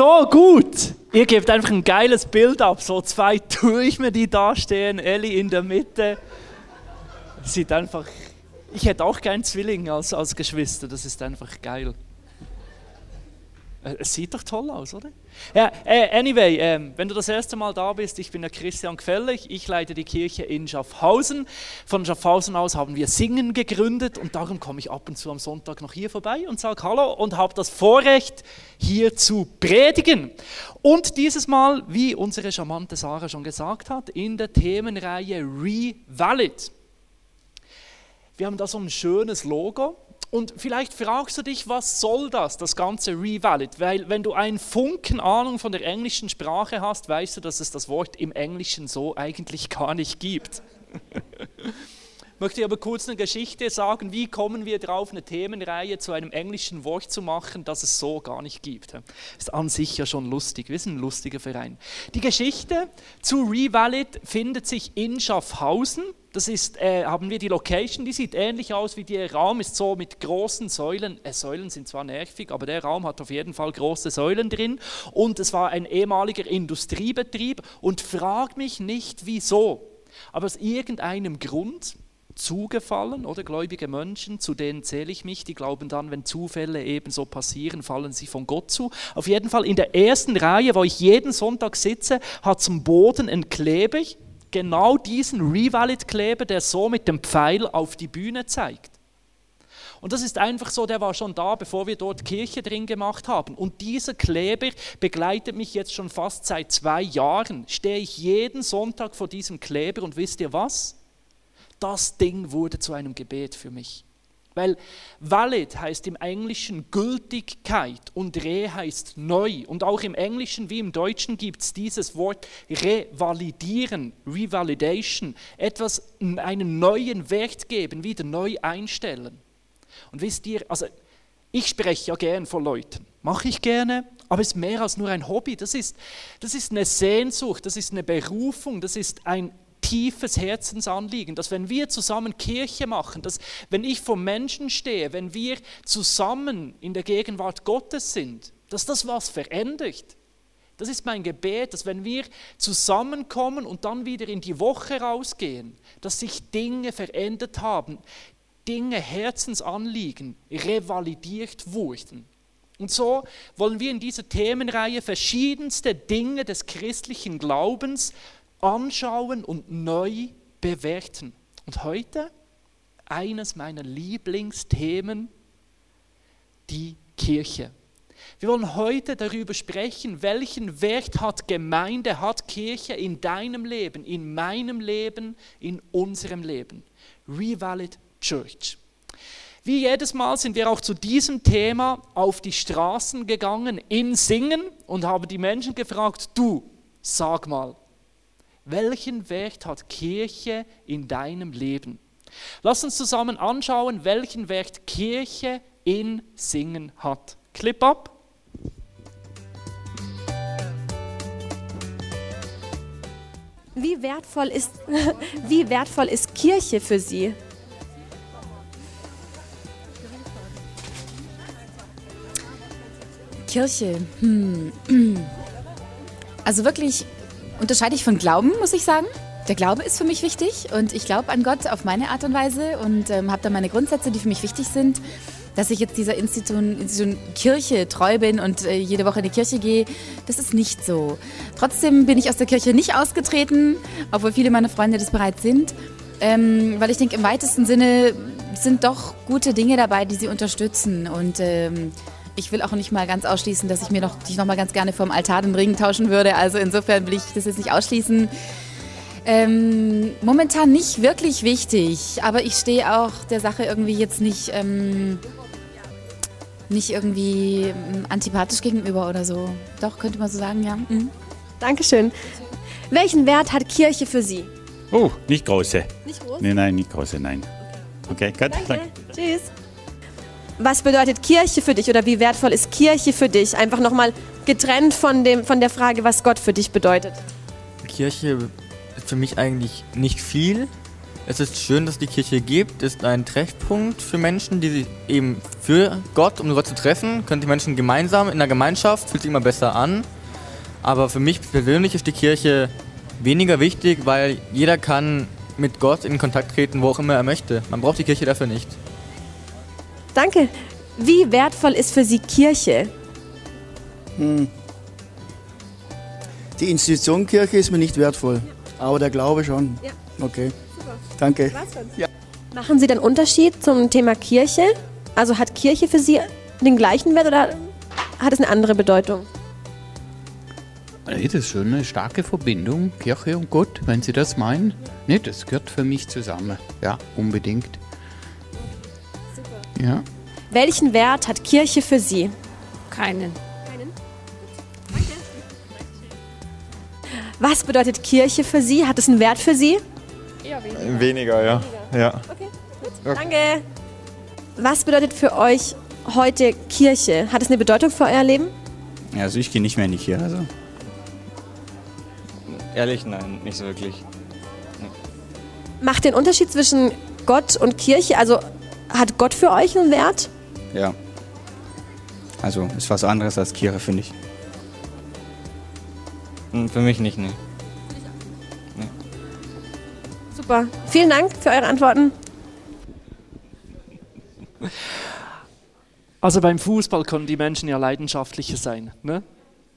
so gut. Ihr gebt einfach ein geiles Bild ab. So zwei Türme, die da stehen, Ellie in der Mitte. Sieht einfach. Ich hätte auch keinen Zwilling als, als Geschwister. Das ist einfach geil. Äh, es sieht doch toll aus, oder? Ja, äh, anyway, ähm, wenn du das erste Mal da bist, ich bin der Christian Quellig, ich leite die Kirche in Schaffhausen. Von Schaffhausen aus haben wir Singen gegründet und darum komme ich ab und zu am Sonntag noch hier vorbei und sage Hallo und habe das Vorrecht, hier zu predigen. Und dieses Mal, wie unsere charmante Sarah schon gesagt hat, in der Themenreihe Revalid. Wir haben da so ein schönes Logo und vielleicht fragst du dich, was soll das, das ganze Revalid? Weil wenn du einen Funken Ahnung von der englischen Sprache hast, weißt du, dass es das Wort im Englischen so eigentlich gar nicht gibt. möchte ich aber kurz eine Geschichte sagen, wie kommen wir drauf, eine Themenreihe zu einem englischen Wort zu machen, das es so gar nicht gibt. Ist an sich ja schon lustig, wir sind ein lustiger Verein. Die Geschichte zu Revalid findet sich in Schaffhausen das ist, äh, haben wir die Location, die sieht ähnlich aus wie der Raum, ist so mit großen Säulen. Äh, Säulen sind zwar nervig, aber der Raum hat auf jeden Fall große Säulen drin. Und es war ein ehemaliger Industriebetrieb. Und frag mich nicht, wieso. Aber aus irgendeinem Grund zugefallen oder gläubige Menschen, zu denen zähle ich mich, die glauben dann, wenn Zufälle ebenso passieren, fallen sie von Gott zu. Auf jeden Fall in der ersten Reihe, wo ich jeden Sonntag sitze, hat zum Boden ein Kleber, genau diesen Revalid-Kleber, der so mit dem Pfeil auf die Bühne zeigt. Und das ist einfach so, der war schon da, bevor wir dort Kirche drin gemacht haben. Und dieser Kleber begleitet mich jetzt schon fast seit zwei Jahren. Stehe ich jeden Sonntag vor diesem Kleber und wisst ihr was? Das Ding wurde zu einem Gebet für mich. Weil valid heißt im Englischen Gültigkeit und re heißt neu. Und auch im Englischen wie im Deutschen gibt es dieses Wort revalidieren, revalidation, etwas einen neuen Wert geben, wieder neu einstellen. Und wisst ihr, also ich spreche ja gern vor Leuten, mache ich gerne, aber es ist mehr als nur ein Hobby. Das ist, das ist eine Sehnsucht, das ist eine Berufung, das ist ein tiefes Herzensanliegen, dass wenn wir zusammen Kirche machen, dass wenn ich vor Menschen stehe, wenn wir zusammen in der Gegenwart Gottes sind, dass das was verändert. Das ist mein Gebet, dass wenn wir zusammenkommen und dann wieder in die Woche rausgehen, dass sich Dinge verändert haben, Dinge, Herzensanliegen revalidiert wurden. Und so wollen wir in dieser Themenreihe verschiedenste Dinge des christlichen Glaubens anschauen und neu bewerten. Und heute eines meiner Lieblingsthemen, die Kirche. Wir wollen heute darüber sprechen, welchen Wert hat Gemeinde, hat Kirche in deinem Leben, in meinem Leben, in unserem Leben. Revalid Church. Wie jedes Mal sind wir auch zu diesem Thema auf die Straßen gegangen in Singen und haben die Menschen gefragt, du, sag mal, welchen Wert hat Kirche in deinem Leben? Lass uns zusammen anschauen, welchen Wert Kirche in Singen hat. Clip ab. Wie wertvoll ist, wie wertvoll ist Kirche für Sie? Kirche. Hm. Also wirklich unterscheide ich von Glauben, muss ich sagen. Der Glaube ist für mich wichtig und ich glaube an Gott auf meine Art und Weise und ähm, habe da meine Grundsätze, die für mich wichtig sind. Dass ich jetzt dieser Institution, Institution Kirche treu bin und äh, jede Woche in die Kirche gehe, das ist nicht so. Trotzdem bin ich aus der Kirche nicht ausgetreten, obwohl viele meiner Freunde das bereits sind, ähm, weil ich denke, im weitesten Sinne sind doch gute Dinge dabei, die sie unterstützen und ähm, ich will auch nicht mal ganz ausschließen, dass ich mir noch, dich noch mal ganz gerne vom Altar den Ring tauschen würde. Also insofern will ich das jetzt nicht ausschließen. Ähm, momentan nicht wirklich wichtig, aber ich stehe auch der Sache irgendwie jetzt nicht, ähm, nicht irgendwie ähm, antipathisch gegenüber oder so. Doch, könnte man so sagen, ja. Mhm. Dankeschön. Welchen Wert hat Kirche für Sie? Oh, nicht große. Nicht groß? Nein, nein, nicht große, nein. Okay, gut. Danke. Danke. Tschüss. Was bedeutet Kirche für dich oder wie wertvoll ist Kirche für dich? Einfach nochmal getrennt von, dem, von der Frage, was Gott für dich bedeutet. Kirche ist für mich eigentlich nicht viel, Es ist schön, dass die Kirche gibt, ist ein Treffpunkt für Menschen, die sich eben für Gott, um Gott zu treffen, können die Menschen gemeinsam in der Gemeinschaft, fühlt sich immer besser an. Aber für mich persönlich ist die Kirche weniger wichtig, weil jeder kann mit Gott in Kontakt treten, wo auch immer er möchte. Man braucht die Kirche dafür nicht. Danke. Wie wertvoll ist für Sie Kirche? Die Institution Kirche ist mir nicht wertvoll, aber der Glaube schon. Ja. Okay. Danke. Machen Sie den Unterschied zum Thema Kirche? Also hat Kirche für Sie den gleichen Wert oder hat es eine andere Bedeutung? Das ist schon eine starke Verbindung, Kirche und Gott, wenn Sie das meinen. Nee, das gehört für mich zusammen. Ja, unbedingt. Ja. Welchen Wert hat Kirche für Sie? Keinen. Was bedeutet Kirche für Sie? Hat es einen Wert für Sie? Weniger, ja. ja. Danke. Was bedeutet für euch heute Kirche? Hat es eine Bedeutung für euer Leben? Ja, also ich gehe nicht mehr in die Kirche. Also. Ehrlich, nein, nicht so wirklich. Macht den Unterschied zwischen Gott und Kirche? Also hat Gott für euch einen Wert? Ja. Also ist was anderes als Kirche, finde ich. Hm, Für mich nicht, nee. Super. Vielen Dank für eure Antworten. Also beim Fußball können die Menschen ja leidenschaftlicher sein. Ne?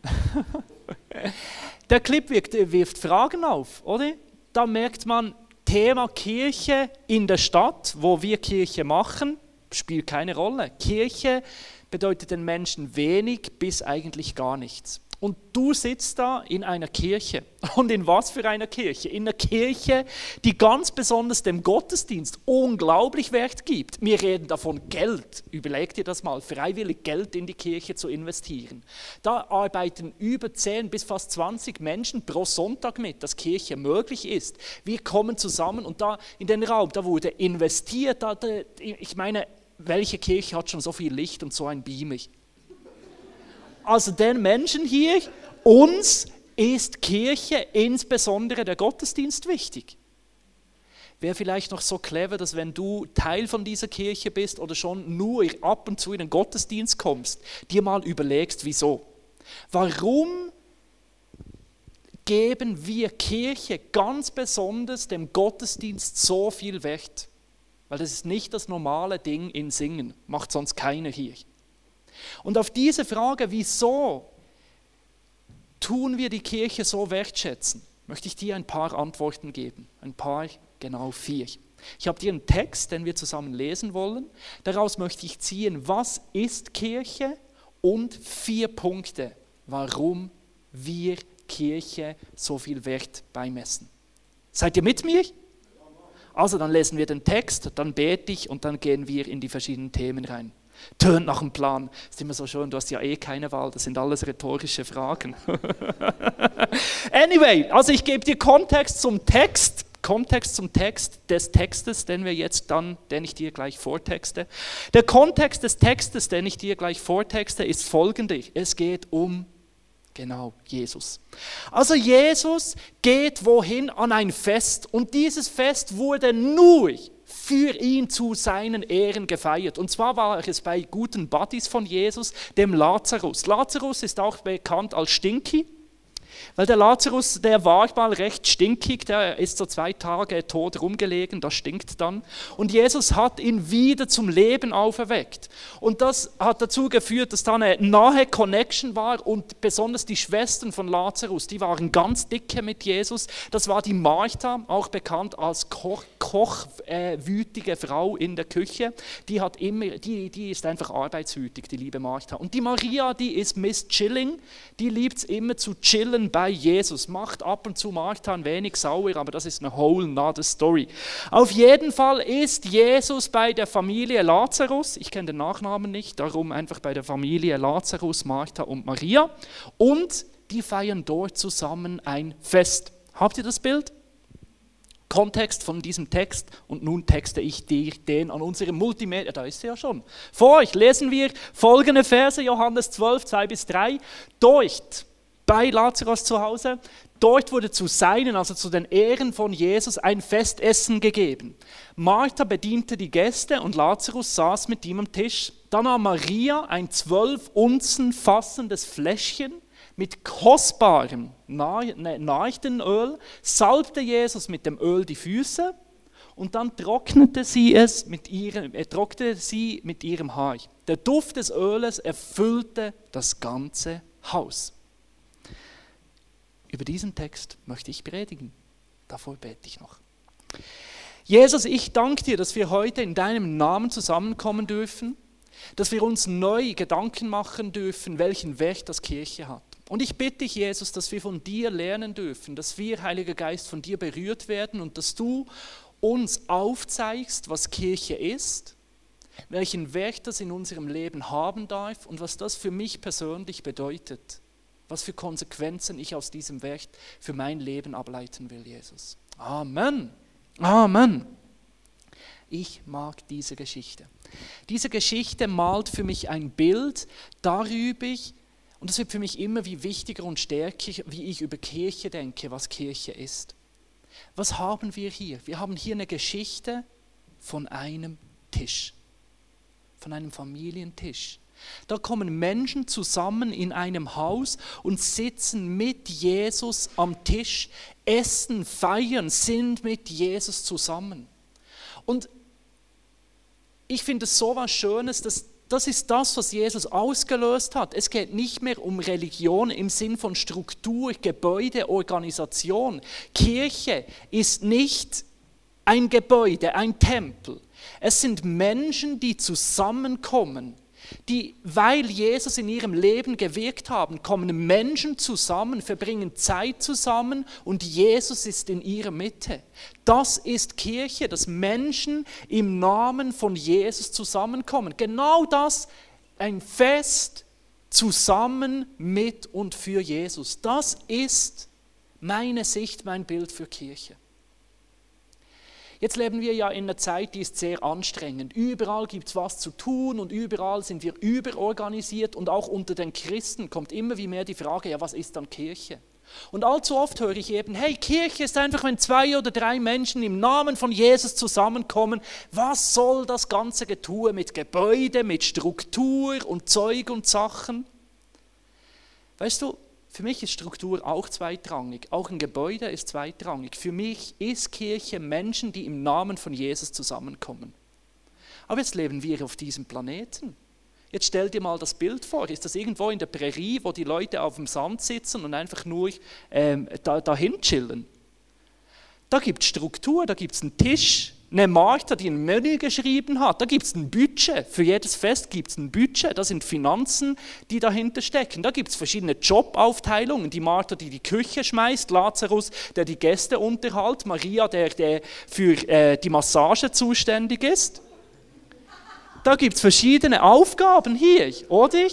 Der Clip wirkt, wirft Fragen auf, oder? Da merkt man, Thema Kirche in der Stadt, wo wir Kirche machen, spielt keine Rolle. Kirche bedeutet den Menschen wenig bis eigentlich gar nichts. Und du sitzt da in einer Kirche. Und in was für einer Kirche? In einer Kirche, die ganz besonders dem Gottesdienst unglaublich Wert gibt. Wir reden davon Geld. Überleg dir das mal, freiwillig Geld in die Kirche zu investieren. Da arbeiten über 10 bis fast 20 Menschen pro Sonntag mit, dass Kirche möglich ist. Wir kommen zusammen und da in den Raum, da wurde investiert. Da, ich meine, welche Kirche hat schon so viel Licht und so ein Beamer? Also den Menschen hier, uns ist Kirche, insbesondere der Gottesdienst, wichtig. Wäre vielleicht noch so clever, dass wenn du Teil von dieser Kirche bist oder schon nur ab und zu in den Gottesdienst kommst, dir mal überlegst, wieso. Warum geben wir Kirche ganz besonders dem Gottesdienst so viel Wert? Weil das ist nicht das normale Ding in Singen, macht sonst keiner hier. Und auf diese Frage, wieso tun wir die Kirche so wertschätzen, möchte ich dir ein paar Antworten geben. Ein paar, genau vier. Ich habe dir einen Text, den wir zusammen lesen wollen. Daraus möchte ich ziehen, was ist Kirche und vier Punkte, warum wir Kirche so viel Wert beimessen. Seid ihr mit mir? Also dann lesen wir den Text, dann bete ich und dann gehen wir in die verschiedenen Themen rein. Tönt nach einem Plan. ist immer so schön, du hast ja eh keine Wahl, das sind alles rhetorische Fragen. anyway, also ich gebe dir Kontext zum Text, Kontext zum Text des Textes, den wir jetzt dann, den ich dir gleich vortexte. Der Kontext des Textes, den ich dir gleich vortexte, ist folgender. Es geht um Genau, Jesus. Also Jesus geht wohin an ein Fest und dieses Fest wurde nur für ihn zu seinen Ehren gefeiert. Und zwar war es bei guten Buddies von Jesus, dem Lazarus. Lazarus ist auch bekannt als Stinky. Weil der Lazarus, der war mal recht stinkig, der ist so zwei Tage tot rumgelegen, das stinkt dann. Und Jesus hat ihn wieder zum Leben auferweckt. Und das hat dazu geführt, dass da eine nahe Connection war und besonders die Schwestern von Lazarus, die waren ganz dicke mit Jesus. Das war die Martha, auch bekannt als Koch, kochwütige Frau in der Küche. Die, hat immer, die, die ist einfach arbeitswütig, die liebe Martha. Und die Maria, die ist Miss Chilling, die liebt es immer zu chillen bei Jesus. Macht ab und zu Martha ein wenig sauer, aber das ist eine whole nother story. Auf jeden Fall ist Jesus bei der Familie Lazarus, ich kenne den Nachnamen nicht, darum einfach bei der Familie Lazarus, Martha und Maria. Und die feiern dort zusammen ein Fest. Habt ihr das Bild? Kontext von diesem Text und nun texte ich dir den an unserem Multimedia, da ist sie ja schon. Vor euch lesen wir folgende Verse, Johannes 12, 2 bis 3. Dort bei Lazarus zu Hause, dort wurde zu seinen, also zu den Ehren von Jesus, ein Festessen gegeben. Martha bediente die Gäste und Lazarus saß mit ihm am Tisch. Dann nahm Maria ein zwölf Unzen fassendes Fläschchen mit kostbarem Nachrichtenöl, salbte Jesus mit dem Öl die Füße und dann trocknete sie es mit ihrem, er trocknete sie mit ihrem Haar. Der Duft des Öles erfüllte das ganze Haus. Über diesen Text möchte ich predigen. Davor bete ich noch. Jesus, ich danke dir, dass wir heute in deinem Namen zusammenkommen dürfen, dass wir uns neu Gedanken machen dürfen, welchen Wert das Kirche hat. Und ich bitte dich, Jesus, dass wir von dir lernen dürfen, dass wir, Heiliger Geist, von dir berührt werden und dass du uns aufzeigst, was Kirche ist, welchen Wert das in unserem Leben haben darf und was das für mich persönlich bedeutet was für Konsequenzen ich aus diesem Wert für mein Leben ableiten will, Jesus. Amen. Amen. Ich mag diese Geschichte. Diese Geschichte malt für mich ein Bild darüber, und das wird für mich immer wie wichtiger und stärker, wie ich über Kirche denke, was Kirche ist. Was haben wir hier? Wir haben hier eine Geschichte von einem Tisch, von einem Familientisch. Da kommen Menschen zusammen in einem Haus und sitzen mit Jesus am Tisch, essen, feiern, sind mit Jesus zusammen. Und ich finde es so was Schönes, dass das ist das, was Jesus ausgelöst hat. Es geht nicht mehr um Religion im Sinn von Struktur, Gebäude, Organisation. Kirche ist nicht ein Gebäude, ein Tempel. Es sind Menschen, die zusammenkommen die, weil Jesus in ihrem Leben gewirkt haben, kommen Menschen zusammen, verbringen Zeit zusammen und Jesus ist in ihrer Mitte. Das ist Kirche, dass Menschen im Namen von Jesus zusammenkommen. Genau das, ein Fest zusammen mit und für Jesus. Das ist meine Sicht, mein Bild für Kirche. Jetzt leben wir ja in einer Zeit, die ist sehr anstrengend. Überall gibt es was zu tun und überall sind wir überorganisiert und auch unter den Christen kommt immer wie mehr die Frage, ja, was ist dann Kirche? Und allzu oft höre ich eben, hey, Kirche ist einfach, wenn zwei oder drei Menschen im Namen von Jesus zusammenkommen. Was soll das ganze Getue mit Gebäude, mit Struktur und Zeug und Sachen? Weißt du, für mich ist Struktur auch zweitrangig. Auch ein Gebäude ist zweitrangig. Für mich ist Kirche Menschen, die im Namen von Jesus zusammenkommen. Aber jetzt leben wir auf diesem Planeten. Jetzt stell dir mal das Bild vor. Ist das irgendwo in der Prärie, wo die Leute auf dem Sand sitzen und einfach nur ähm, da, dahin chillen? Da gibt es Struktur, da gibt es einen Tisch, eine Martha, die ein Menü geschrieben hat. Da gibt es ein Budget. Für jedes Fest gibt es ein Budget. Da sind Finanzen, die dahinter stecken. Da gibt es verschiedene Jobaufteilungen. Die Martha, die die Küche schmeißt, Lazarus, der die Gäste unterhält, Maria, der, der für äh, die Massage zuständig ist. Da gibt es verschiedene Aufgaben hier, oder?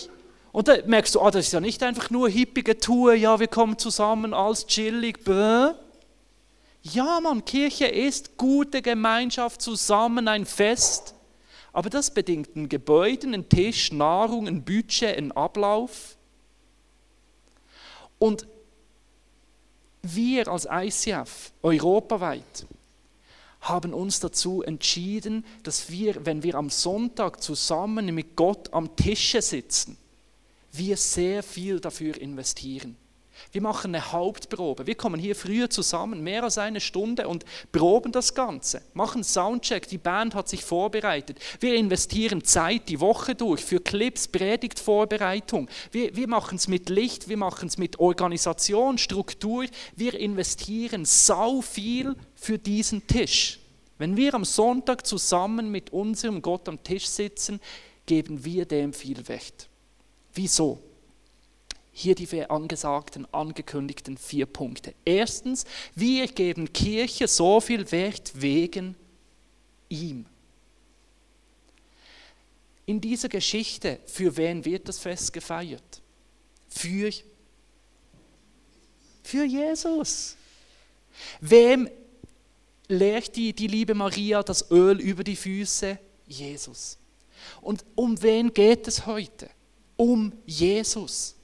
Und da merkst du, ah, das ist ja nicht einfach nur hippige Tour, ja, wir kommen zusammen, alles chillig, bäh ja, Mann, Kirche ist gute Gemeinschaft zusammen, ein Fest. Aber das bedingt ein Gebäude, einen Tisch, Nahrung, ein Budget, einen Ablauf. Und wir als ICF europaweit haben uns dazu entschieden, dass wir, wenn wir am Sonntag zusammen mit Gott am Tische sitzen, wir sehr viel dafür investieren. Wir machen eine Hauptprobe. Wir kommen hier früher zusammen, mehr als eine Stunde und proben das Ganze. Machen Soundcheck, die Band hat sich vorbereitet. Wir investieren Zeit die Woche durch für Clips, Predigtvorbereitung. Wir, wir machen es mit Licht, wir machen es mit Organisation, Struktur. Wir investieren sau viel für diesen Tisch. Wenn wir am Sonntag zusammen mit unserem Gott am Tisch sitzen, geben wir dem viel Wert. Wieso? Hier die angesagten, angekündigten vier Punkte. Erstens, wir geben Kirche so viel Wert wegen ihm. In dieser Geschichte, für wen wird das Fest gefeiert? Für, für Jesus. Wem legt die, die liebe Maria das Öl über die Füße? Jesus. Und um wen geht es heute? Um Jesus.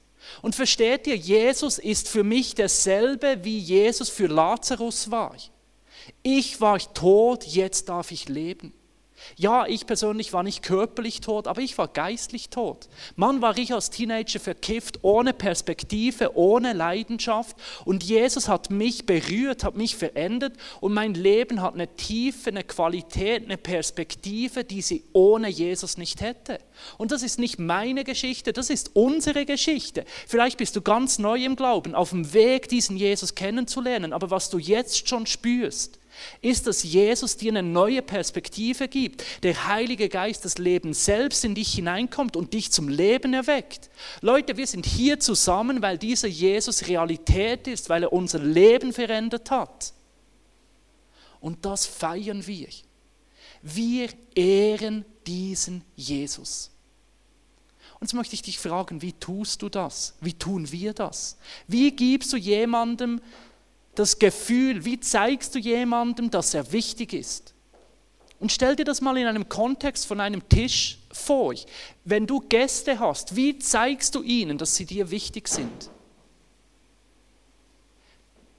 Und versteht ihr, Jesus ist für mich derselbe, wie Jesus für Lazarus war. Ich war tot, jetzt darf ich leben. Ja, ich persönlich war nicht körperlich tot, aber ich war geistlich tot. Mann, war ich als Teenager verkifft, ohne Perspektive, ohne Leidenschaft. Und Jesus hat mich berührt, hat mich verändert und mein Leben hat eine Tiefe, eine Qualität, eine Perspektive, die sie ohne Jesus nicht hätte. Und das ist nicht meine Geschichte, das ist unsere Geschichte. Vielleicht bist du ganz neu im Glauben, auf dem Weg, diesen Jesus kennenzulernen, aber was du jetzt schon spürst, ist, dass Jesus dir eine neue Perspektive gibt. Der Heilige Geist, das Leben selbst in dich hineinkommt und dich zum Leben erweckt. Leute, wir sind hier zusammen, weil dieser Jesus Realität ist, weil er unser Leben verändert hat. Und das feiern wir. Wir ehren diesen Jesus. Und jetzt möchte ich dich fragen, wie tust du das? Wie tun wir das? Wie gibst du jemandem das Gefühl, wie zeigst du jemandem, dass er wichtig ist? Und stell dir das mal in einem Kontext von einem Tisch vor. Wenn du Gäste hast, wie zeigst du ihnen, dass sie dir wichtig sind?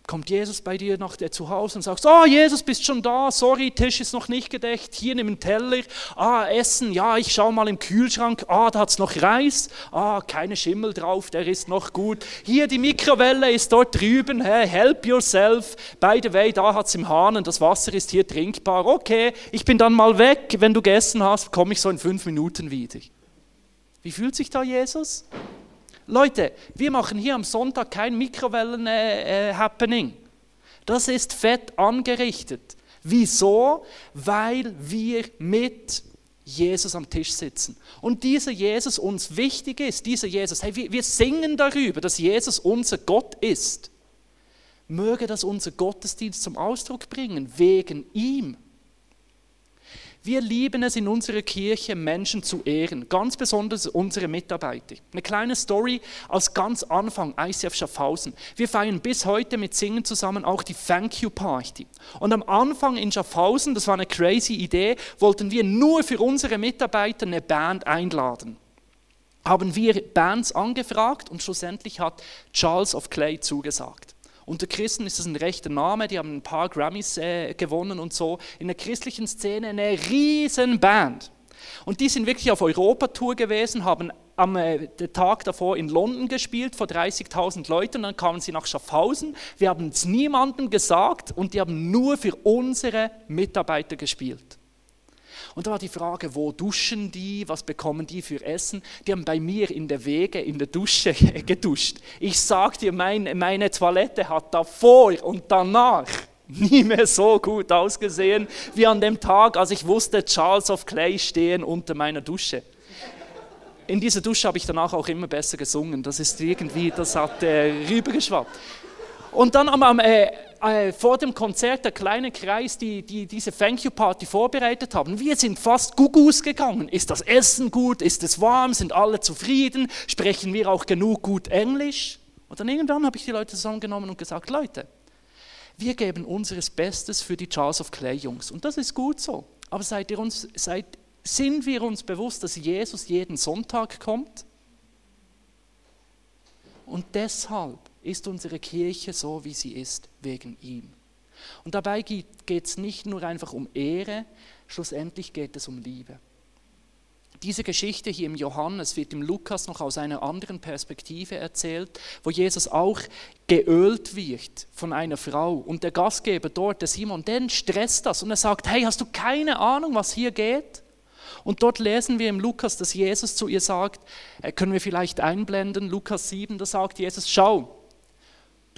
Kommt Jesus bei dir nach der zu Hause und sagt, oh Jesus, bist schon da, sorry, Tisch ist noch nicht gedeckt, hier nimm einen Teller, ah, Essen, ja, ich schau mal im Kühlschrank, ah, da hat es noch Reis, ah, keine Schimmel drauf, der ist noch gut, hier die Mikrowelle ist dort drüben, hey, help yourself, by the way, da hat es im Hahn und das Wasser ist hier trinkbar, okay, ich bin dann mal weg, wenn du gegessen hast, komme ich so in fünf Minuten wieder. Wie fühlt sich da Jesus? Leute, wir machen hier am Sonntag kein Mikrowellen-Happening. das ist fett angerichtet. Wieso? Weil wir mit Jesus am Tisch sitzen. Und dieser Jesus uns wichtig ist, dieser Jesus, hey, wir, wir singen darüber, dass Jesus unser Gott ist. Möge das unser Gottesdienst zum Ausdruck bringen, wegen ihm. Wir lieben es in unserer Kirche, Menschen zu ehren, ganz besonders unsere Mitarbeiter. Eine kleine Story aus ganz Anfang, ICF Schaffhausen. Wir feiern bis heute mit Singen zusammen auch die Thank You Party. Und am Anfang in Schaffhausen, das war eine crazy Idee, wollten wir nur für unsere Mitarbeiter eine Band einladen. Haben wir Bands angefragt und schlussendlich hat Charles of Clay zugesagt. Unter Christen ist das ein rechter Name, die haben ein paar Grammys äh, gewonnen und so. In der christlichen Szene eine riesen Band. Und die sind wirklich auf Europatour gewesen, haben am äh, Tag davor in London gespielt vor 30.000 Leuten, dann kamen sie nach Schaffhausen. Wir haben es niemandem gesagt und die haben nur für unsere Mitarbeiter gespielt. Und da war die Frage, wo duschen die, was bekommen die für Essen? Die haben bei mir in der Wege, in der Dusche geduscht. Ich sag dir, mein, meine Toilette hat davor und danach nie mehr so gut ausgesehen wie an dem Tag, als ich wusste, Charles of Clay stehen unter meiner Dusche. In dieser Dusche habe ich danach auch immer besser gesungen. Das ist irgendwie, das hat äh, rübergeschwappt. Und dann am, am äh, äh, vor dem Konzert der kleine Kreis, die, die diese Thank You Party vorbereitet haben. Wir sind fast Gugus gegangen. Ist das Essen gut? Ist es warm? Sind alle zufrieden? Sprechen wir auch genug gut Englisch? Und dann irgendwann habe ich die Leute zusammengenommen und gesagt, Leute, wir geben unseres Bestes für die Charles of Clay Jungs. Und das ist gut so. Aber seid ihr uns, seid, sind wir uns bewusst, dass Jesus jeden Sonntag kommt? Und deshalb ist unsere Kirche so, wie sie ist, wegen ihm. Und dabei geht es nicht nur einfach um Ehre, schlussendlich geht es um Liebe. Diese Geschichte hier im Johannes wird im Lukas noch aus einer anderen Perspektive erzählt, wo Jesus auch geölt wird von einer Frau. Und der Gastgeber dort, der Simon, den stresst das und er sagt, hey, hast du keine Ahnung, was hier geht? Und dort lesen wir im Lukas, dass Jesus zu ihr sagt, äh, können wir vielleicht einblenden, Lukas 7, da sagt Jesus, schau,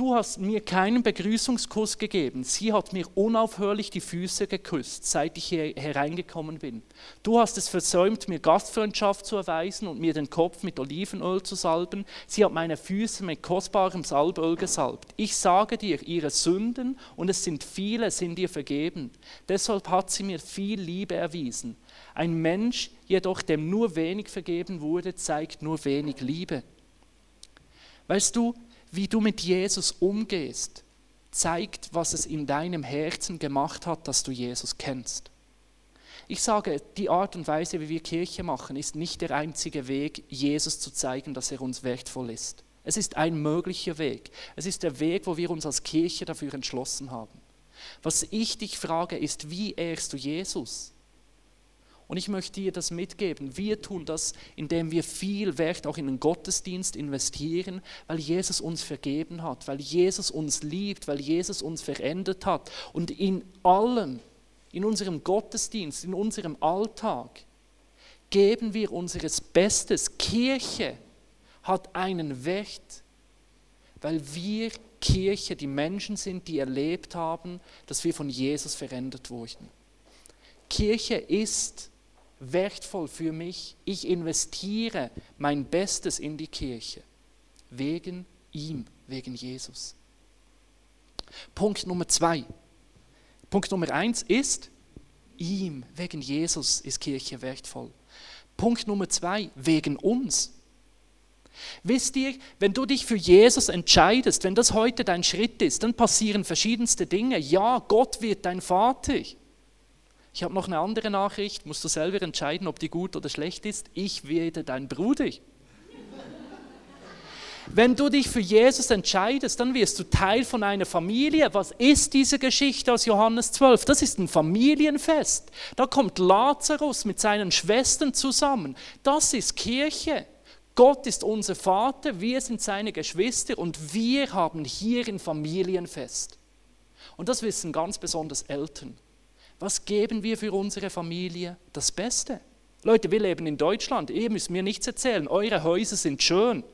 du hast mir keinen Begrüßungskuss gegeben. Sie hat mir unaufhörlich die Füße geküsst, seit ich hier hereingekommen bin. Du hast es versäumt, mir Gastfreundschaft zu erweisen und mir den Kopf mit Olivenöl zu salben. Sie hat meine Füße mit kostbarem Salböl gesalbt. Ich sage dir, ihre Sünden, und es sind viele, sind ihr vergeben. Deshalb hat sie mir viel Liebe erwiesen. Ein Mensch jedoch, dem nur wenig vergeben wurde, zeigt nur wenig Liebe. Weißt du, wie du mit Jesus umgehst, zeigt, was es in deinem Herzen gemacht hat, dass du Jesus kennst. Ich sage, die Art und Weise, wie wir Kirche machen, ist nicht der einzige Weg, Jesus zu zeigen, dass er uns wertvoll ist. Es ist ein möglicher Weg. Es ist der Weg, wo wir uns als Kirche dafür entschlossen haben. Was ich dich frage, ist, wie ehrst du Jesus? Und ich möchte dir das mitgeben. Wir tun das, indem wir viel Wert auch in den Gottesdienst investieren, weil Jesus uns vergeben hat, weil Jesus uns liebt, weil Jesus uns verändert hat. Und in allem, in unserem Gottesdienst, in unserem Alltag, geben wir unseres Bestes. Kirche hat einen Wert, weil wir Kirche die Menschen sind, die erlebt haben, dass wir von Jesus verändert wurden. Kirche ist wertvoll für mich. Ich investiere mein Bestes in die Kirche. Wegen ihm, wegen Jesus. Punkt Nummer zwei. Punkt Nummer eins ist, ihm, wegen Jesus ist Kirche wertvoll. Punkt Nummer zwei, wegen uns. Wisst ihr, wenn du dich für Jesus entscheidest, wenn das heute dein Schritt ist, dann passieren verschiedenste Dinge. Ja, Gott wird dein Vater. Ich habe noch eine andere Nachricht, musst du selber entscheiden, ob die gut oder schlecht ist. Ich werde dein Bruder. Wenn du dich für Jesus entscheidest, dann wirst du Teil von einer Familie. Was ist diese Geschichte aus Johannes 12? Das ist ein Familienfest. Da kommt Lazarus mit seinen Schwestern zusammen. Das ist Kirche. Gott ist unser Vater, wir sind seine Geschwister und wir haben hier ein Familienfest. Und das wissen ganz besonders Eltern. Was geben wir für unsere Familie? Das Beste. Leute, wir leben in Deutschland. Ihr müsst mir nichts erzählen. Eure Häuser sind schön.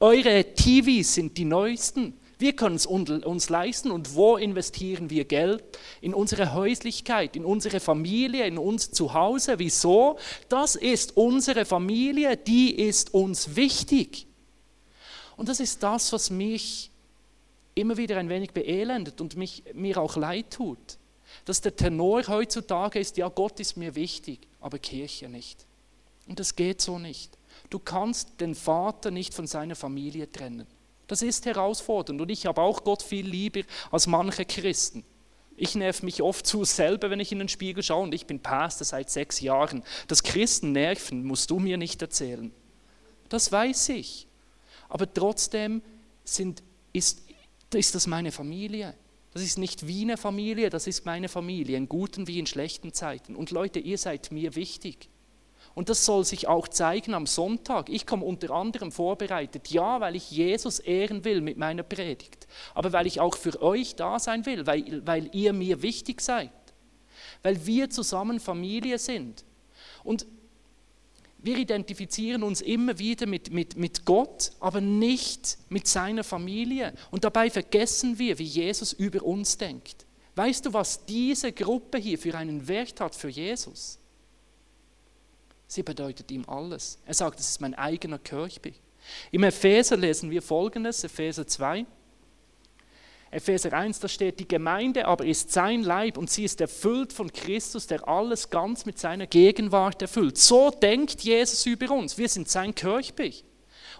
Eure TVs sind die neuesten. Wir können es uns leisten. Und wo investieren wir Geld? In unsere Häuslichkeit, in unsere Familie, in uns zu Hause. Wieso? Das ist unsere Familie, die ist uns wichtig. Und das ist das, was mich immer wieder ein wenig beelendet und mich, mir auch leid tut dass der Tenor heutzutage ist, ja, Gott ist mir wichtig, aber Kirche nicht. Und das geht so nicht. Du kannst den Vater nicht von seiner Familie trennen. Das ist herausfordernd und ich habe auch Gott viel lieber als manche Christen. Ich nerv mich oft zu selber, wenn ich in den Spiegel schaue und ich bin Pastor seit sechs Jahren. Das Christen nerven, musst du mir nicht erzählen. Das weiß ich. Aber trotzdem sind, ist, ist das meine Familie. Das ist nicht wie eine Familie, das ist meine Familie, in guten wie in schlechten Zeiten. Und Leute, ihr seid mir wichtig. Und das soll sich auch zeigen am Sonntag. Ich komme unter anderem vorbereitet, ja, weil ich Jesus ehren will mit meiner Predigt, aber weil ich auch für euch da sein will, weil, weil ihr mir wichtig seid, weil wir zusammen Familie sind. Und wir identifizieren uns immer wieder mit, mit, mit Gott, aber nicht mit seiner Familie. Und dabei vergessen wir, wie Jesus über uns denkt. Weißt du, was diese Gruppe hier für einen Wert hat für Jesus? Sie bedeutet ihm alles. Er sagt, es ist mein eigener Kirchby. Im Epheser lesen wir folgendes, Epheser 2. Epheser 1, da steht, die Gemeinde aber ist sein Leib und sie ist erfüllt von Christus, der alles ganz mit seiner Gegenwart erfüllt. So denkt Jesus über uns. Wir sind sein Kirchbich.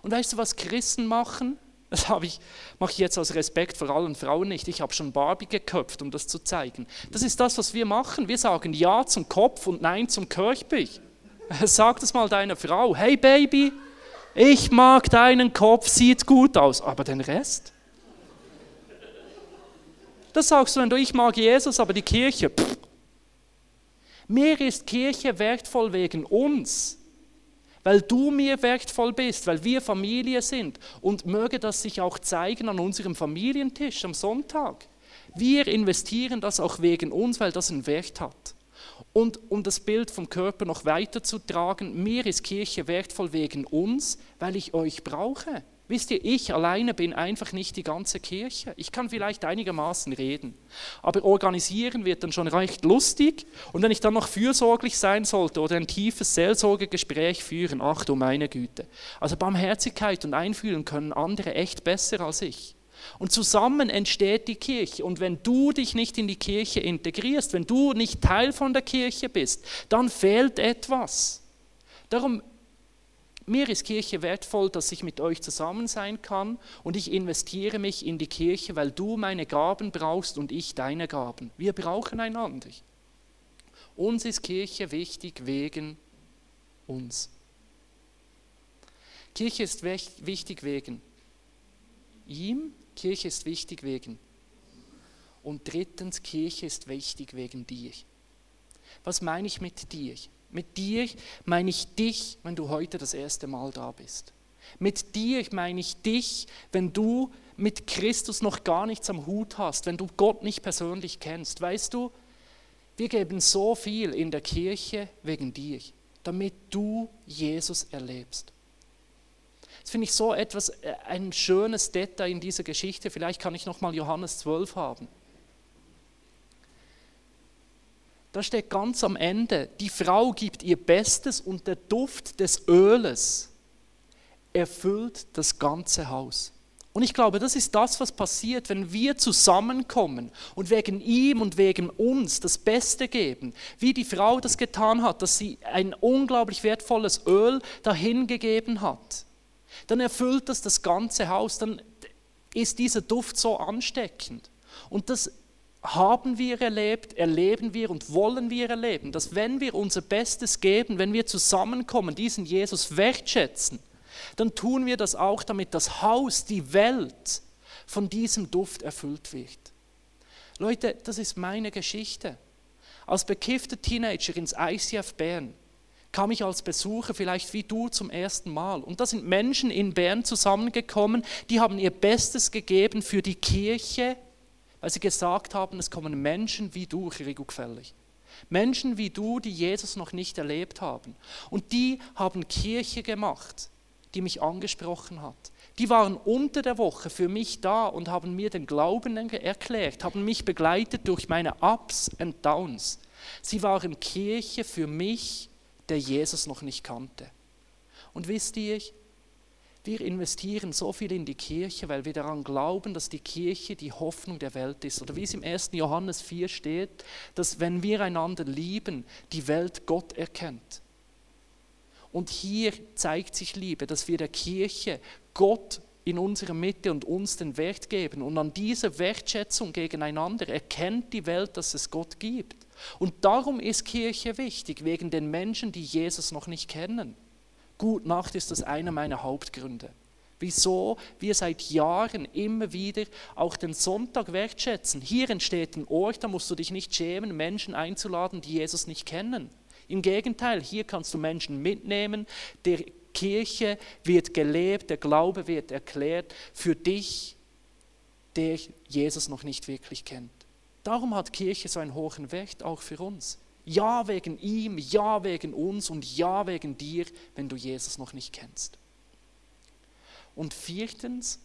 Und weißt du, was Christen machen? Das ich, mache ich jetzt aus Respekt vor allen Frauen nicht. Ich habe schon Barbie geköpft, um das zu zeigen. Das ist das, was wir machen. Wir sagen Ja zum Kopf und Nein zum Kirchbich. Sag das mal deiner Frau. Hey Baby, ich mag deinen Kopf, sieht gut aus, aber den Rest? Das sagst du, wenn du, ich mag Jesus, aber die Kirche. Pff. Mir ist Kirche wertvoll wegen uns, weil du mir wertvoll bist, weil wir Familie sind. Und möge das sich auch zeigen an unserem Familientisch am Sonntag. Wir investieren das auch wegen uns, weil das einen Wert hat. Und um das Bild vom Körper noch weiter zu tragen, mir ist Kirche wertvoll wegen uns, weil ich euch brauche. Wisst ihr, ich alleine bin einfach nicht die ganze Kirche. Ich kann vielleicht einigermaßen reden, aber organisieren wird dann schon recht lustig. Und wenn ich dann noch fürsorglich sein sollte oder ein tiefes Seelsorgegespräch führen, ach du meine Güte. Also Barmherzigkeit und Einfühlen können andere echt besser als ich. Und zusammen entsteht die Kirche. Und wenn du dich nicht in die Kirche integrierst, wenn du nicht Teil von der Kirche bist, dann fehlt etwas. Darum mir ist Kirche wertvoll, dass ich mit euch zusammen sein kann und ich investiere mich in die Kirche, weil du meine Gaben brauchst und ich deine Gaben. Wir brauchen einander. Uns ist Kirche wichtig wegen uns. Kirche ist wichtig wegen ihm, Kirche ist wichtig wegen. Und drittens, Kirche ist wichtig wegen dir. Was meine ich mit dir? Mit dir meine ich dich, wenn du heute das erste Mal da bist. Mit dir meine ich dich, wenn du mit Christus noch gar nichts am Hut hast, wenn du Gott nicht persönlich kennst. Weißt du, wir geben so viel in der Kirche wegen dir, damit du Jesus erlebst. Das finde ich so etwas, äh, ein schönes Detail in dieser Geschichte. Vielleicht kann ich nochmal Johannes 12 haben. Da steht ganz am Ende, die Frau gibt ihr Bestes und der Duft des Öles erfüllt das ganze Haus. Und ich glaube, das ist das, was passiert, wenn wir zusammenkommen und wegen ihm und wegen uns das Beste geben, wie die Frau das getan hat, dass sie ein unglaublich wertvolles Öl dahingegeben hat. Dann erfüllt das das ganze Haus, dann ist dieser Duft so ansteckend. Und das haben wir erlebt, erleben wir und wollen wir erleben, dass wenn wir unser Bestes geben, wenn wir zusammenkommen, diesen Jesus wertschätzen, dann tun wir das auch, damit das Haus, die Welt von diesem Duft erfüllt wird. Leute, das ist meine Geschichte. Als bekiffter Teenager ins ICF Bern kam ich als Besucher vielleicht wie du zum ersten Mal. Und da sind Menschen in Bern zusammengekommen, die haben ihr Bestes gegeben für die Kirche, weil sie gesagt haben, es kommen Menschen wie du, Chirigo gefällig. Menschen wie du, die Jesus noch nicht erlebt haben. Und die haben Kirche gemacht die mich angesprochen hat. Die waren unter der Woche für mich da und haben mir den Glauben erklärt, haben mich begleitet durch meine Ups und Downs. Sie waren Kirche für mich, der Jesus noch nicht kannte. Und wisst ihr, wir investieren so viel in die Kirche, weil wir daran glauben, dass die Kirche die Hoffnung der Welt ist. Oder wie es im 1. Johannes 4 steht, dass wenn wir einander lieben, die Welt Gott erkennt. Und hier zeigt sich Liebe, dass wir der Kirche Gott in unserer Mitte und uns den Wert geben. Und an dieser Wertschätzung gegeneinander erkennt die Welt, dass es Gott gibt. Und darum ist Kirche wichtig, wegen den Menschen, die Jesus noch nicht kennen. Gut Nacht ist das einer meiner Hauptgründe. Wieso wir seit Jahren immer wieder auch den Sonntag wertschätzen. Hier entsteht ein Ort, da musst du dich nicht schämen, Menschen einzuladen, die Jesus nicht kennen. Im Gegenteil, hier kannst du Menschen mitnehmen, der Kirche wird gelebt, der Glaube wird erklärt für dich, der Jesus noch nicht wirklich kennt. Darum hat Kirche so einen hohen Wert auch für uns. Ja wegen ihm, ja wegen uns und ja wegen dir, wenn du Jesus noch nicht kennst. Und viertens,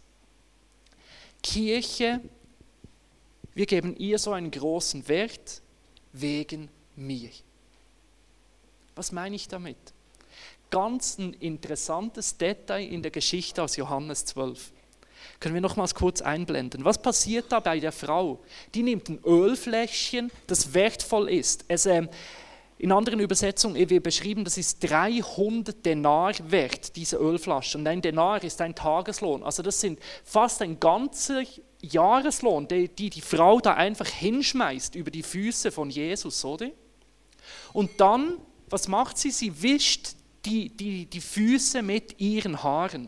Kirche, wir geben ihr so einen großen Wert wegen mir. Was meine ich damit? Ganz ein interessantes Detail in der Geschichte aus Johannes 12. Können wir nochmals kurz einblenden. Was passiert da bei der Frau? Die nimmt ein Ölfläschchen, das wertvoll ist. Es, äh, in anderen Übersetzungen wird beschrieben, das ist 300 Denar wert, diese Ölflasche. Und ein Denar ist ein Tageslohn. Also das sind fast ein ganzer Jahreslohn, die die Frau da einfach hinschmeißt über die Füße von Jesus, oder? Und dann was macht sie? Sie wischt die, die, die Füße mit ihren Haaren.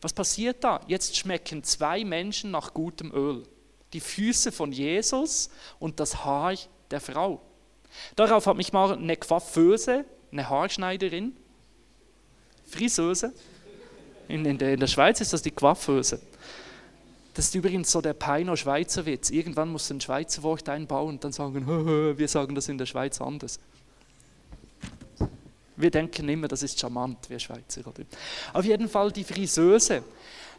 Was passiert da? Jetzt schmecken zwei Menschen nach gutem Öl. Die Füße von Jesus und das Haar der Frau. Darauf hat mich mal eine Coiffeuse, eine Haarschneiderin, Friseuse, in, in, der, in der Schweiz ist das die Coiffeuse. Das ist übrigens so der Peino Schweizer Witz. Irgendwann muss ein Schweizer Wort einbauen und dann sagen, wir sagen das in der Schweiz anders. Wir denken immer, das ist charmant, wir Schweizer. Oder? Auf jeden Fall die Friseuse.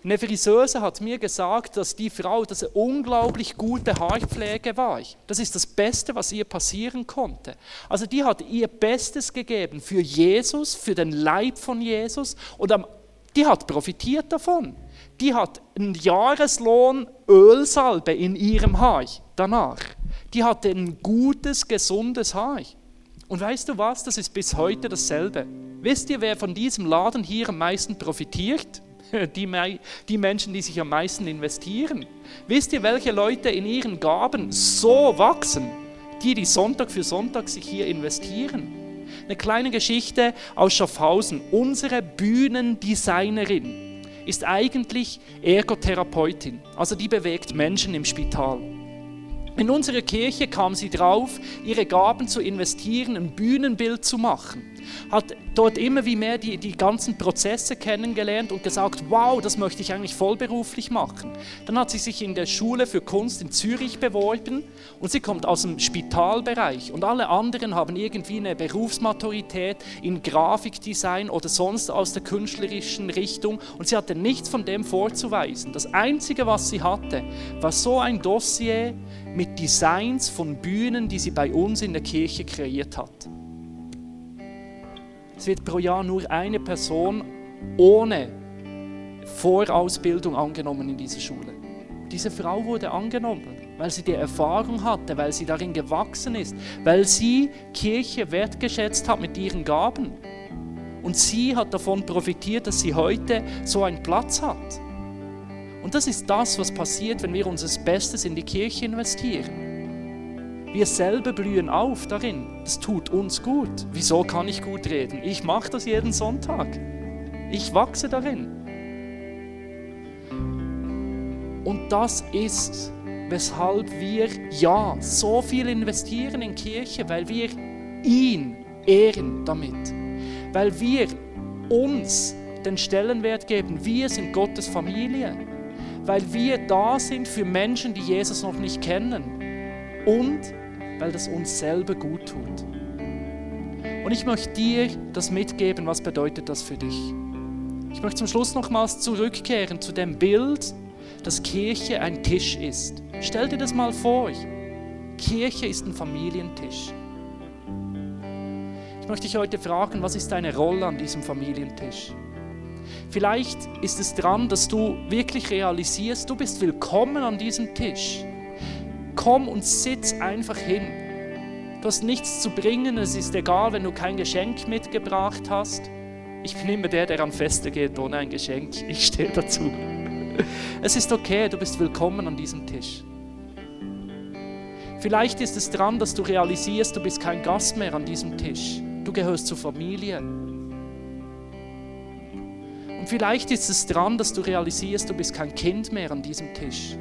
Eine Friseuse hat mir gesagt, dass die Frau, dass eine unglaublich gute Haarpflege war. Das ist das Beste, was ihr passieren konnte. Also die hat ihr Bestes gegeben für Jesus, für den Leib von Jesus und die hat profitiert davon. Die hat einen Jahreslohn Ölsalbe in ihrem Haar danach. Die hatte ein gutes, gesundes Haar. Und weißt du was, das ist bis heute dasselbe. Wisst ihr, wer von diesem Laden hier am meisten profitiert? Die, die Menschen, die sich am meisten investieren. Wisst ihr, welche Leute in ihren Gaben so wachsen? Die, die Sonntag für Sonntag sich hier investieren. Eine kleine Geschichte aus Schaffhausen. Unsere Bühnendesignerin ist eigentlich Ergotherapeutin, also die bewegt Menschen im Spital. In unserer Kirche kam sie drauf, ihre Gaben zu investieren, ein Bühnenbild zu machen. Hat dort immer wie mehr die, die ganzen Prozesse kennengelernt und gesagt, wow, das möchte ich eigentlich vollberuflich machen. Dann hat sie sich in der Schule für Kunst in Zürich beworben und sie kommt aus dem Spitalbereich und alle anderen haben irgendwie eine Berufsmaturität in Grafikdesign oder sonst aus der künstlerischen Richtung und sie hatte nichts von dem vorzuweisen. Das Einzige, was sie hatte, war so ein Dossier mit Designs von Bühnen, die sie bei uns in der Kirche kreiert hat. Es wird pro Jahr nur eine Person ohne Vorausbildung angenommen in diese Schule. Diese Frau wurde angenommen, weil sie die Erfahrung hatte, weil sie darin gewachsen ist, weil sie Kirche wertgeschätzt hat mit ihren Gaben. Und sie hat davon profitiert, dass sie heute so einen Platz hat. Und das ist das, was passiert, wenn wir unser Bestes in die Kirche investieren. Wir selber blühen auf darin. Das tut uns gut. Wieso kann ich gut reden? Ich mache das jeden Sonntag. Ich wachse darin. Und das ist, weshalb wir ja so viel investieren in Kirche, weil wir ihn ehren damit. Weil wir uns den Stellenwert geben, wir sind Gottes Familie weil wir da sind für Menschen, die Jesus noch nicht kennen und weil das uns selber gut tut. Und ich möchte dir das mitgeben, was bedeutet das für dich. Ich möchte zum Schluss nochmals zurückkehren zu dem Bild, dass Kirche ein Tisch ist. Stell dir das mal vor. Kirche ist ein Familientisch. Ich möchte dich heute fragen, was ist deine Rolle an diesem Familientisch? Vielleicht ist es dran, dass du wirklich realisierst, du bist willkommen an diesem Tisch. Komm und sitz einfach hin. Du hast nichts zu bringen, es ist egal, wenn du kein Geschenk mitgebracht hast. Ich bin immer der, der an Feste geht ohne ein Geschenk. Ich stehe dazu. Es ist okay, du bist willkommen an diesem Tisch. Vielleicht ist es dran, dass du realisierst, du bist kein Gast mehr an diesem Tisch. Du gehörst zur Familie. Vielleicht ist es dran, dass du realisierst, du bist kein Kind mehr an diesem Tisch.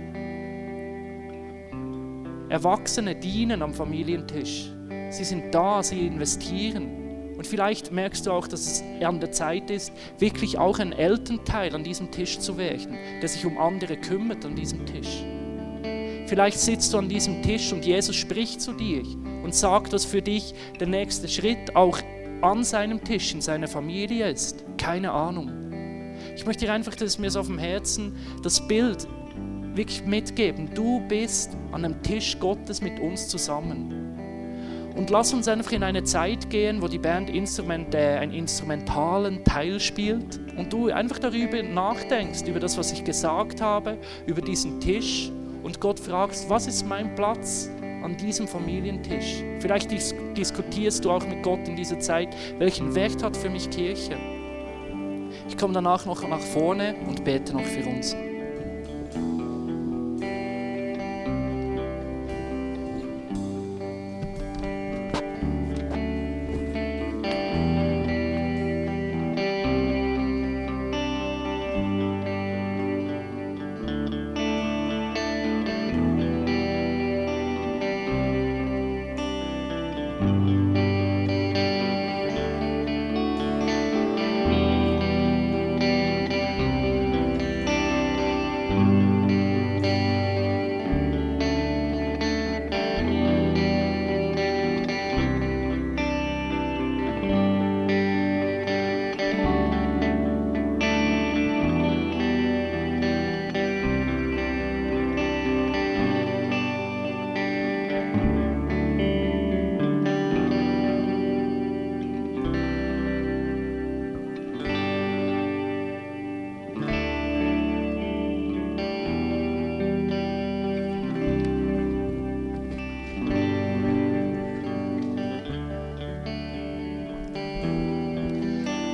Erwachsene dienen am Familientisch. Sie sind da, sie investieren. Und vielleicht merkst du auch, dass es an der Zeit ist, wirklich auch ein Elternteil an diesem Tisch zu werden, der sich um andere kümmert an diesem Tisch. Vielleicht sitzt du an diesem Tisch und Jesus spricht zu dir und sagt, was für dich der nächste Schritt auch an seinem Tisch in seiner Familie ist. Keine Ahnung. Ich möchte dir einfach, das ist mir so auf dem Herzen, das Bild wirklich mitgeben. Du bist an einem Tisch Gottes mit uns zusammen. Und lass uns einfach in eine Zeit gehen, wo die Band Instrument, äh, einen instrumentalen Teil spielt und du einfach darüber nachdenkst, über das, was ich gesagt habe, über diesen Tisch und Gott fragst, was ist mein Platz an diesem Familientisch? Vielleicht dis diskutierst du auch mit Gott in dieser Zeit, welchen Wert hat für mich Kirche? Ich komme danach noch nach vorne und bete noch für uns.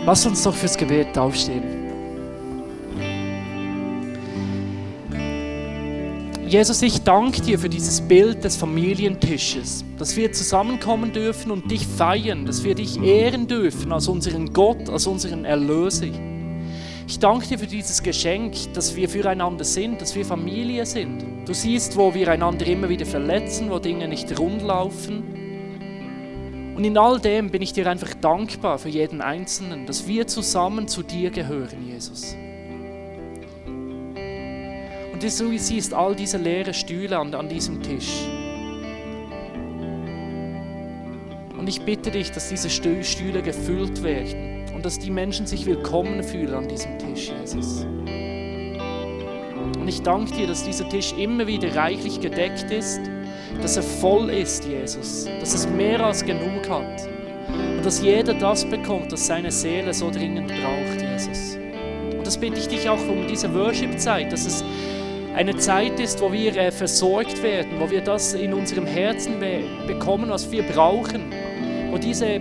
Lass uns doch fürs Gebet aufstehen. Jesus, ich danke dir für dieses Bild des Familientisches, dass wir zusammenkommen dürfen und dich feiern, dass wir dich ehren dürfen als unseren Gott, als unseren Erlöser. Ich danke dir für dieses Geschenk, dass wir füreinander sind, dass wir Familie sind. Du siehst, wo wir einander immer wieder verletzen, wo Dinge nicht rund laufen. Und in all dem bin ich dir einfach dankbar für jeden Einzelnen, dass wir zusammen zu dir gehören, Jesus. Und du siehst all diese leeren Stühle an, an diesem Tisch. Und ich bitte dich, dass diese Stühle gefüllt werden und dass die Menschen sich willkommen fühlen an diesem Tisch, Jesus. Und ich danke dir, dass dieser Tisch immer wieder reichlich gedeckt ist, dass er voll ist, Jesus, dass es mehr als genug hat und dass jeder das bekommt, was seine Seele so dringend braucht, Jesus. Und das bitte ich dich auch um diese Worship-Zeit, dass es eine Zeit ist, wo wir äh, versorgt werden, wo wir das in unserem Herzen be bekommen, was wir brauchen wo diese,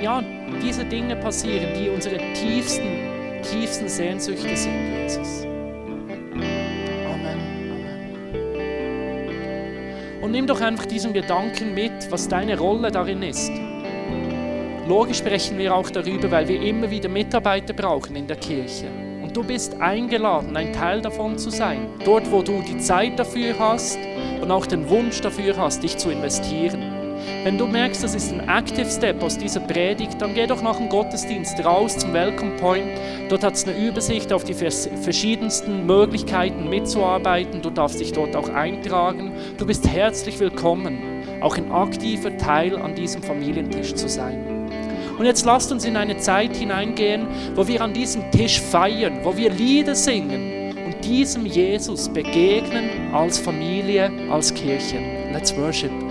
ja, diese Dinge passieren, die unsere tiefsten, tiefsten Sehnsüchte sind, Jesus. Nimm doch einfach diesen Gedanken mit, was deine Rolle darin ist. Logisch sprechen wir auch darüber, weil wir immer wieder Mitarbeiter brauchen in der Kirche. Und du bist eingeladen, ein Teil davon zu sein. Dort, wo du die Zeit dafür hast und auch den Wunsch dafür hast, dich zu investieren. Wenn du merkst, das ist ein Active Step aus dieser Predigt, dann geh doch nach dem Gottesdienst raus zum Welcome Point. Dort hat es eine Übersicht auf die verschiedensten Möglichkeiten mitzuarbeiten. Du darfst dich dort auch eintragen. Du bist herzlich willkommen, auch ein aktiver Teil an diesem Familientisch zu sein. Und jetzt lasst uns in eine Zeit hineingehen, wo wir an diesem Tisch feiern, wo wir Lieder singen und diesem Jesus begegnen als Familie, als Kirche. Let's worship.